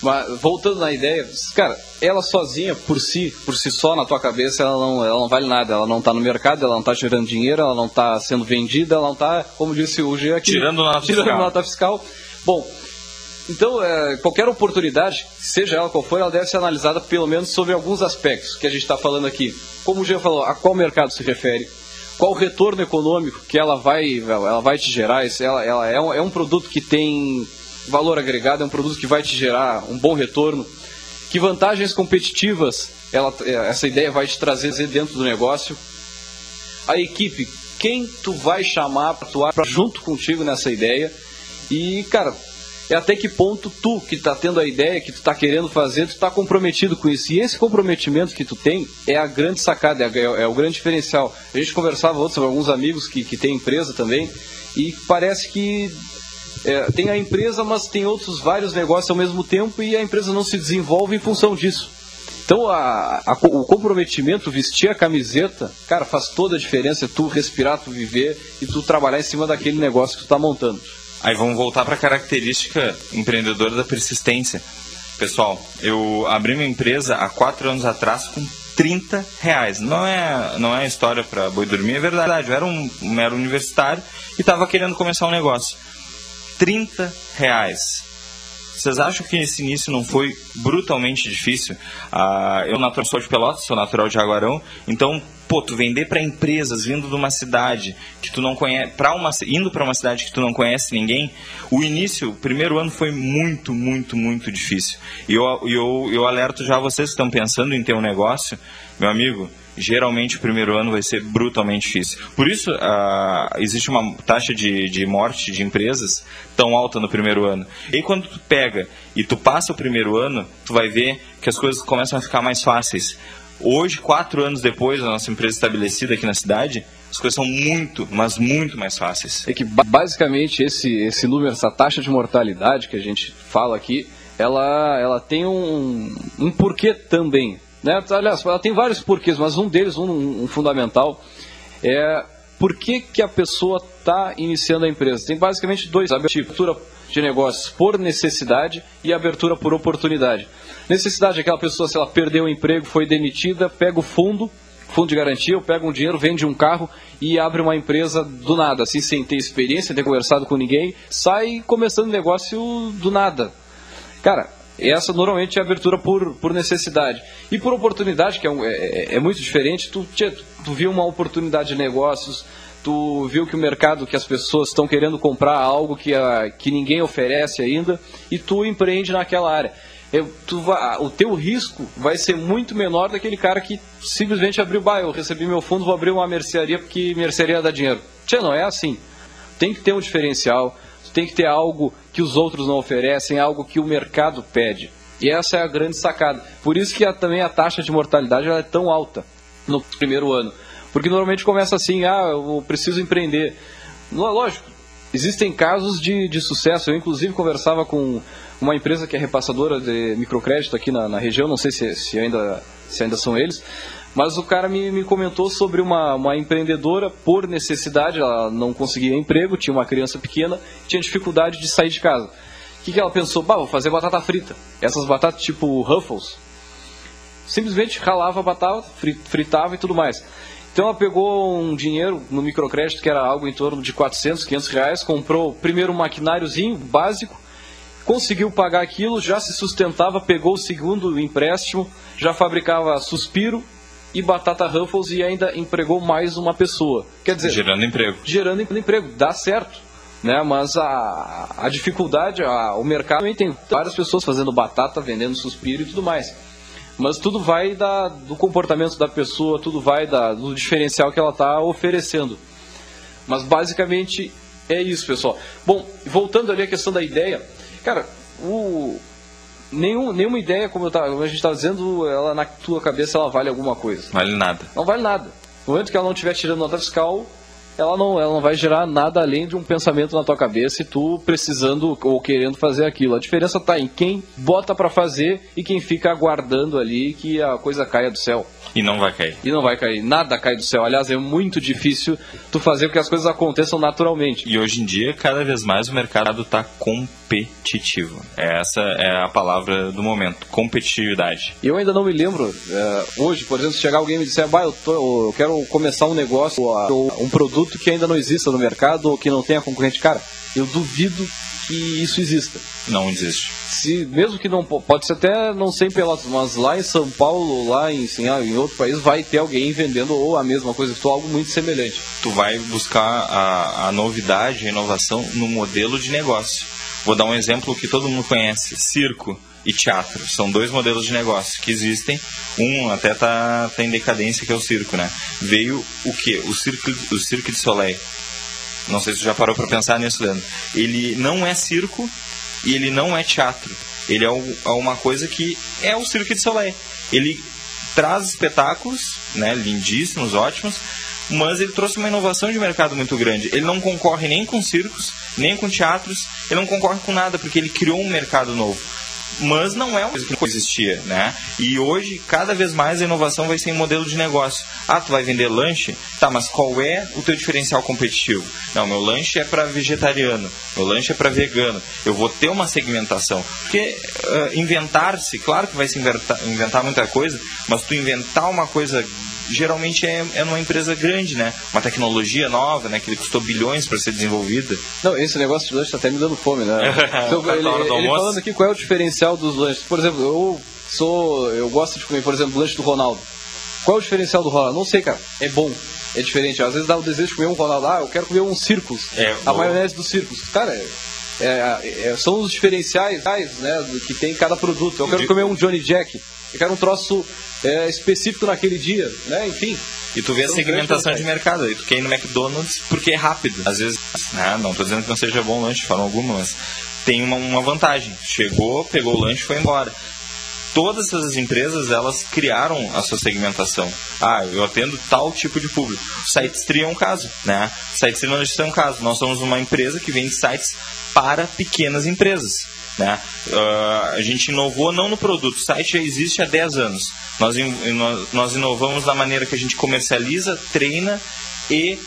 D: Mas voltando na ideia, cara, ela sozinha, por si, por si só na tua cabeça, ela não, ela não vale nada. Ela não está no mercado, ela não está gerando dinheiro, ela não está sendo vendida, ela não está, como disse o G aqui,
E: Tirando nota
D: tirando
E: fiscal.
D: nota fiscal. Bom, então é, qualquer oportunidade, seja ela qual for, ela deve ser analisada pelo menos sobre alguns aspectos que a gente está falando aqui. Como o G falou, a qual mercado se refere? Qual o retorno econômico que ela vai, ela vai te gerar? Ela, ela é, um, é um produto que tem valor agregado, é um produto que vai te gerar um bom retorno. Que vantagens competitivas ela, essa ideia vai te trazer dentro do negócio? A equipe, quem tu vai chamar para atuar junto contigo nessa ideia? E, cara, é até que ponto tu, que está tendo a ideia, que tu está querendo fazer, tu está comprometido com isso. E esse comprometimento que tu tem é a grande sacada, é, é o grande diferencial. A gente conversava outros, alguns amigos que, que têm empresa também, e parece que é, tem a empresa, mas tem outros vários negócios ao mesmo tempo e a empresa não se desenvolve em função disso. Então a, a, o comprometimento, vestir a camiseta, cara, faz toda a diferença. Tu respirar, tu viver e tu trabalhar em cima daquele negócio que tu está montando.
E: Aí vamos voltar para a característica empreendedora da persistência. Pessoal, eu abri minha empresa há quatro anos atrás com 30 reais. Não é, não é história para boi dormir, é verdade. Eu era um mero universitário e estava querendo começar um negócio. 30 reais. Vocês acham que esse início não foi brutalmente difícil? Ah, eu natural sou de Pelotas, sou natural de Jaguarão, então pô, tu vender para empresas vindo de uma cidade que tu não conhece, para uma indo para uma cidade que tu não conhece ninguém, o início, o primeiro ano foi muito, muito, muito difícil. E eu, eu, eu alerto já vocês que estão pensando em ter um negócio, meu amigo, geralmente o primeiro ano vai ser brutalmente difícil. Por isso, uh, existe uma taxa de, de morte de empresas tão alta no primeiro ano. E quando tu pega e tu passa o primeiro ano, tu vai ver que as coisas começam a ficar mais fáceis. Hoje, quatro anos depois da nossa empresa estabelecida aqui na cidade, as coisas são muito, mas muito mais fáceis.
D: É que basicamente esse, esse número, essa taxa de mortalidade que a gente fala aqui, ela, ela tem um, um porquê também. Né? Aliás, ela tem vários porquês, mas um deles, um, um fundamental, é por que, que a pessoa está iniciando a empresa. Tem basicamente dois abertura de negócios por necessidade e abertura por oportunidade. Necessidade é aquela pessoa, se ela perdeu o emprego, foi demitida, pega o fundo, fundo de garantia, ou pega um dinheiro, vende um carro e abre uma empresa do nada, assim, sem ter experiência, sem ter conversado com ninguém, sai começando negócio do nada. Cara, essa normalmente é a abertura por, por necessidade. E por oportunidade, que é, é, é muito diferente, tu, tu, tu viu uma oportunidade de negócios, tu viu que o mercado, que as pessoas estão querendo comprar algo que, a, que ninguém oferece ainda, e tu empreende naquela área eu, tu o teu risco vai ser muito menor daquele cara que simplesmente abriu, bah, eu recebi meu fundo, vou abrir uma mercearia porque mercearia dá dinheiro. Tchê, não é assim. Tem que ter um diferencial, tem que ter algo que os outros não oferecem, algo que o mercado pede. E essa é a grande sacada. Por isso que a, também a taxa de mortalidade é tão alta no primeiro ano. Porque normalmente começa assim, ah, eu preciso empreender. Não é lógico, existem casos de, de sucesso. Eu inclusive conversava com uma empresa que é repassadora de microcrédito aqui na, na região, não sei se, se, ainda, se ainda são eles, mas o cara me, me comentou sobre uma, uma empreendedora por necessidade, ela não conseguia emprego, tinha uma criança pequena, tinha dificuldade de sair de casa. O que, que ela pensou? Bah, vou fazer batata frita. Essas batatas tipo Ruffles. Simplesmente ralava a batata, fritava e tudo mais. Então ela pegou um dinheiro no microcrédito que era algo em torno de 400, 500 reais, comprou primeiro um maquináriozinho básico, conseguiu pagar aquilo, já se sustentava, pegou o segundo empréstimo, já fabricava suspiro e batata Ruffles e ainda empregou mais uma pessoa. Quer dizer,
E: gerando emprego.
D: Gerando emprego, dá certo. Né? Mas a, a dificuldade, a, o mercado também tem várias pessoas fazendo batata, vendendo suspiro e tudo mais. Mas tudo vai da, do comportamento da pessoa, tudo vai da, do diferencial que ela está oferecendo. Mas basicamente é isso, pessoal. Bom, voltando ali à questão da ideia, Cara, o. Nenhum, nenhuma ideia, como, eu tava, como a gente estava dizendo, ela na tua cabeça ela vale alguma coisa.
E: Vale nada.
D: Não vale nada. No momento que ela não estiver tirando nota fiscal, ela não, ela não vai gerar nada além de um pensamento na tua cabeça e tu precisando ou querendo fazer aquilo. A diferença está em quem bota para fazer e quem fica aguardando ali que a coisa caia do céu.
E: E não vai cair.
D: E não vai cair. Nada cai do céu. Aliás, é muito difícil tu fazer com que as coisas aconteçam naturalmente.
E: E hoje em dia, cada vez mais o mercado está competitivo. Essa é a palavra do momento, competitividade.
D: Eu ainda não me lembro, uh, hoje, por exemplo, se chegar alguém e me disser, bah, eu, tô, eu quero começar um negócio, ou um produto que ainda não exista no mercado ou que não tenha concorrente. Cara, eu duvido que isso exista.
E: Não existe.
D: Se, mesmo que não pode ser até não ser em Pelotas, mas lá em São Paulo, lá em, assim, em outro país, vai ter alguém vendendo ou a mesma coisa que tu, algo muito semelhante.
E: Tu vai buscar a, a novidade, a inovação no modelo de negócio. Vou dar um exemplo que todo mundo conhece: circo e teatro. São dois modelos de negócio que existem. Um até tá, tá em decadência, que é o circo, né? Veio o que? O circo, o circo de Soleil não sei se você já parou para pensar nisso, Leandro. Ele não é circo, e ele não é teatro. Ele é, um- é uma coisa que é o Cirque de Soleil. Ele traz espetáculos, né, lindíssimos, ótimos, mas ele trouxe uma inovação de mercado muito grande. Ele não concorre nem com circos, nem com teatros, ele não concorre com nada, porque ele criou um mercado novo. Mas não é uma coisa que não existia, né? E hoje, cada vez mais, a inovação vai ser em modelo de negócio. Ah, tu vai vender lanche? Tá, mas qual é o teu diferencial competitivo? Não, meu lanche é para vegetariano, meu lanche é para vegano. Eu vou ter uma segmentação. Porque ah, inventar-se, claro que vai se inventar, inventar muita coisa, mas tu inventar uma coisa geralmente é, é numa empresa grande, né? Uma tecnologia nova, né? Que custou bilhões para ser desenvolvida.
D: Não, esse negócio de lanche tá até me dando fome, né? Então,
E: Tá
D: ele, ele falando aqui qual é o diferencial dos lanches. Por exemplo, eu sou. Eu gosto de comer, por exemplo, lanche do Ronaldo. Qual é o diferencial do Ronaldo? Não sei, cara. É bom. É diferente. Às vezes dá o desejo de comer um Ronaldo. Ah, eu quero comer um circus.
E: É,
D: a maionese do circus. Cara, é- é- são os diferenciais né, do que tem cada produto. Eu quero comer um Johnny Jack. Eu quero um troço é, específico naquele dia, né? Enfim.
E: E tu vê a
D: São
E: segmentação de mercado. E tu quer ir no McDonald's porque é rápido. Às vezes, né, não tô dizendo que não seja bom lanche de forma alguma, mas tem uma, uma vantagem. Chegou, pegou o lanche e foi embora. Todas essas empresas, elas criaram a sua segmentação. Ah, eu atendo tal tipo de público. O SiteStree é um caso, né? O SiteStree não ser um caso. Nós somos uma empresa que vende sites para pequenas empresas. Né? Ah, a gente inovou não no produto, o site já existe há 10 anos. Nós, in- nós inovamos na maneira que a gente comercializa, treina e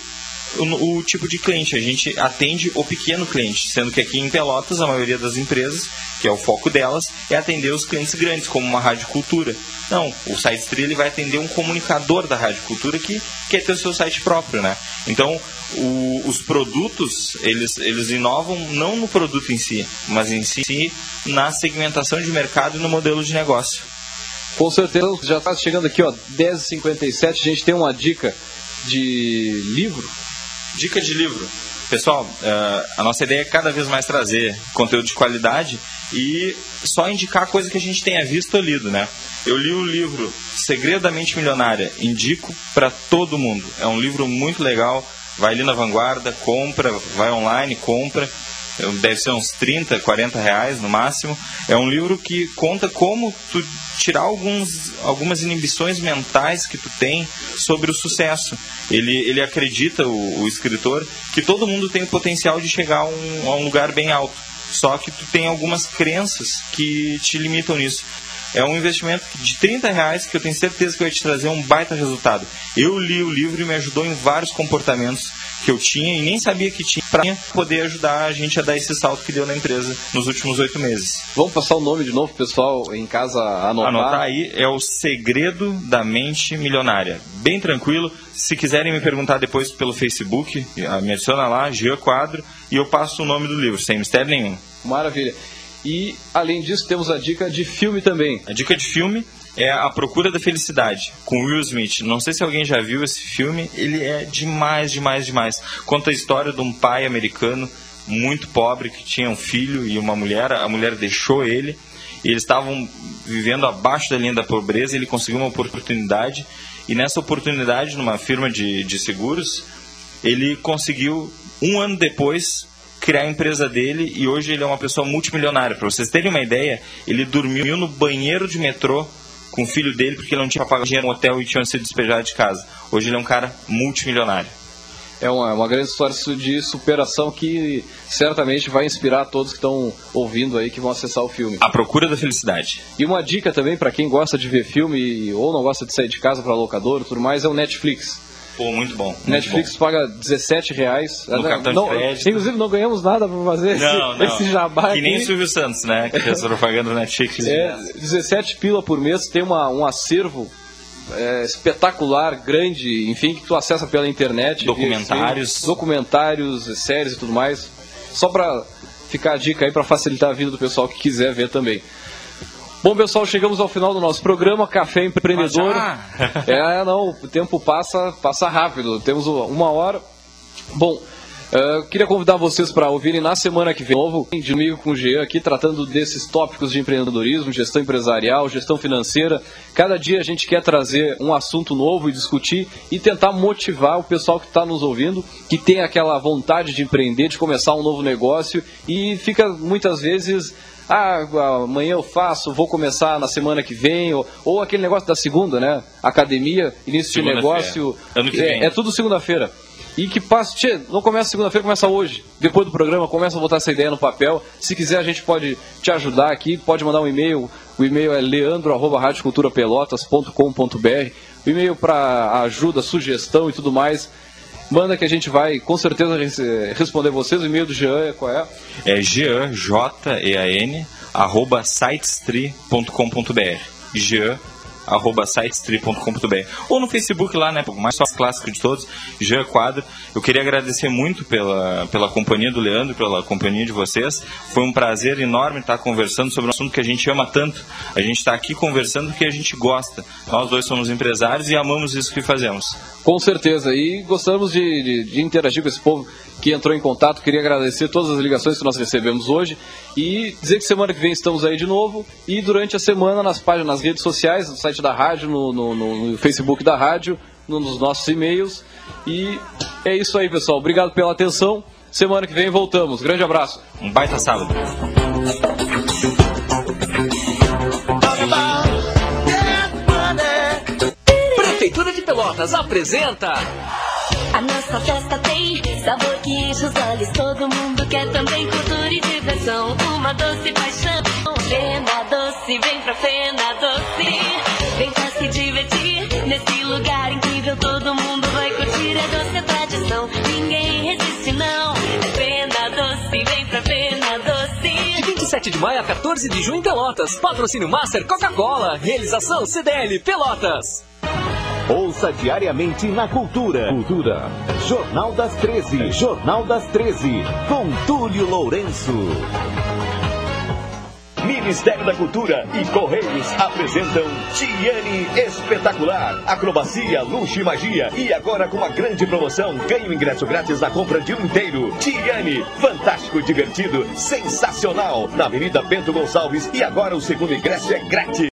E: o, o tipo de cliente. A gente atende o pequeno cliente, sendo que aqui em Pelotas a maioria das empresas, que é o foco delas, é atender os clientes grandes, como uma rádio cultura. Não, o site Tree ele vai atender um comunicador da rádio cultura que quer ter o seu site próprio, né? Então, o- os produtos, eles, eles inovam não no produto em si, mas em si na segmentação de mercado e no modelo de negócio.
D: Com certeza, já está chegando aqui, ó, 10h57. A gente tem uma dica de livro.
E: Dica de livro. Pessoal, eh, a nossa ideia é cada vez mais trazer conteúdo de qualidade e só indicar coisa que a gente tenha visto ou lido, né? Eu li o livro Segredo da Mente Milionária, indico para todo mundo. É um livro muito legal, vai ali na vanguarda, compra, vai online, compra. Deve ser uns 30, 40 reais no máximo. É um livro que conta como tu tirar alguns, algumas inibições mentais que tu tem sobre o sucesso. Ele, ele acredita, o, o escritor, que todo mundo tem o potencial de chegar a um, a um lugar bem alto. Só que tu tem algumas crenças que te limitam nisso. É um investimento de 30 reais que eu tenho certeza que vai te trazer um baita resultado. Eu li o livro e me ajudou em vários comportamentos que eu tinha e nem sabia que tinha para poder ajudar a gente a dar esse salto que deu na empresa nos últimos oito meses.
D: Vamos passar o nome de novo, pessoal, em casa anotar.
E: Anotar aí é o Segredo da Mente Milionária. Bem tranquilo. Se quiserem me perguntar depois pelo Facebook, ah, me adiciona lá, Gia Quadro, e eu passo o nome do livro, sem mistério nenhum.
D: Maravilha. E, além disso, temos a dica de filme também.
E: A dica de filme é A Procura da Felicidade, com Will Smith. Não sei se alguém já viu esse filme, ele é demais, demais, demais. Conta a história de um pai americano muito pobre que tinha um filho e uma mulher, a mulher deixou ele, e eles estavam vivendo abaixo da linha da pobreza, ele conseguiu uma oportunidade, e nessa oportunidade, numa firma de, de seguros, ele conseguiu, um ano depois, criar a empresa dele e hoje ele é uma pessoa multimilionária. Para vocês terem uma ideia, ele dormiu no banheiro de metrô com o filho dele porque ele não tinha pago dinheiro no hotel e tinha sido despejado de casa. Hoje ele é um cara multimilionário.
D: É uma, uma grande história de superação que certamente vai inspirar todos que estão ouvindo aí, que vão acessar o filme.
E: A Procura da Felicidade.
D: E uma dica também para quem gosta de ver filme ou não gosta de sair de casa para locador e tudo mais é o Netflix.
E: Pô, muito bom. Muito
D: Netflix
E: bom.
D: paga 17 reais.
E: No cartão de
D: não,
E: crédito.
D: Inclusive não ganhamos nada para fazer
E: Não,
D: esse,
E: não.
D: esse jabá
E: Que nem o. Silvio Santos, né? Que fez propaganda do Netflix.
D: É, 17 pila por mês, tem uma, um acervo é, espetacular, grande, enfim, que tu acessa pela internet.
E: Documentários.
D: via- documentários, séries e tudo mais. Só pra ficar a dica aí, pra facilitar a vida do pessoal que quiser ver também. Bom, pessoal, chegamos ao final do nosso programa, Café Empreendedor.
E: Já?
D: É, não, o tempo passa, passa rápido. Temos uma hora. Bom, Uh, queria convidar vocês para ouvirem na semana que vem novo de domingo com o Jean aqui tratando desses tópicos de empreendedorismo, gestão empresarial, gestão financeira. Cada dia a gente quer trazer um assunto novo e discutir e tentar motivar o pessoal que está nos ouvindo, que tem aquela vontade de empreender, de começar um novo negócio e fica muitas vezes ah, amanhã eu faço, vou começar na semana que vem, ou, ou aquele negócio da segunda, né? Academia, início de negócio. É, é tudo segunda-feira. E que passe, tchê, não começa segunda-feira, começa hoje. Depois do programa, começa a botar essa ideia no papel. Se quiser, a gente pode te ajudar aqui, pode mandar um e-mail. O e-mail é leandro.radioculturapelotas.com.br. O e-mail para ajuda, sugestão e tudo mais. Manda que a gente vai com certeza responder vocês. O e-mail do Jean é qual é?
E: É jean, J-E-A-N, arroba sitestree.com.br. Jean, arroba sitestree.com.br ou no Facebook lá, né, mais só clássico de todos, Jean Quadro. Eu queria agradecer muito pela, pela companhia do Leandro, pela companhia de vocês. Foi um prazer enorme estar conversando sobre um assunto que a gente ama tanto. A gente está aqui conversando porque a gente gosta. Nós dois somos empresários e amamos isso que fazemos.
D: Com certeza, e gostamos de, de, de interagir com esse povo que entrou em contato. Queria agradecer todas as ligações que nós recebemos hoje e dizer que semana que vem estamos aí de novo e durante a semana nas páginas, nas redes sociais, no site da rádio, no, no, no Facebook da rádio, nos nossos e-mails. E é isso aí, pessoal. Obrigado pela atenção. Semana que vem voltamos. Grande abraço.
E: Um baita sábado.
B: Prefeitura de Pelotas apresenta.
C: A nossa festa tem sabor que enche os olhos. Todo mundo quer também cultura e diversão. Uma doce paixão. Fena doce, vem pra Fena doce. Nesse lugar incrível, todo mundo vai curtir. É doce, é tradição. Ninguém resiste, não. É Fena doce, vem pra Fena doce.
B: De 27 de maio a 14 de junho em Pelotas. Patrocínio Master Coca-Cola. Realização CDL Pelotas.
J: Ouça diariamente na Cultura. Cultura. Jornal das 13. Jornal das 13. Com Túlio Lourenço. Ministério da Cultura e Correios apresentam Tiane Espetacular. Acrobacia, luxo e magia. E agora com uma grande promoção. Ganhe o ingresso grátis na compra de um inteiro. Tiane, fantástico, divertido, sensacional. Na Avenida Bento Gonçalves. E agora o segundo ingresso é grátis.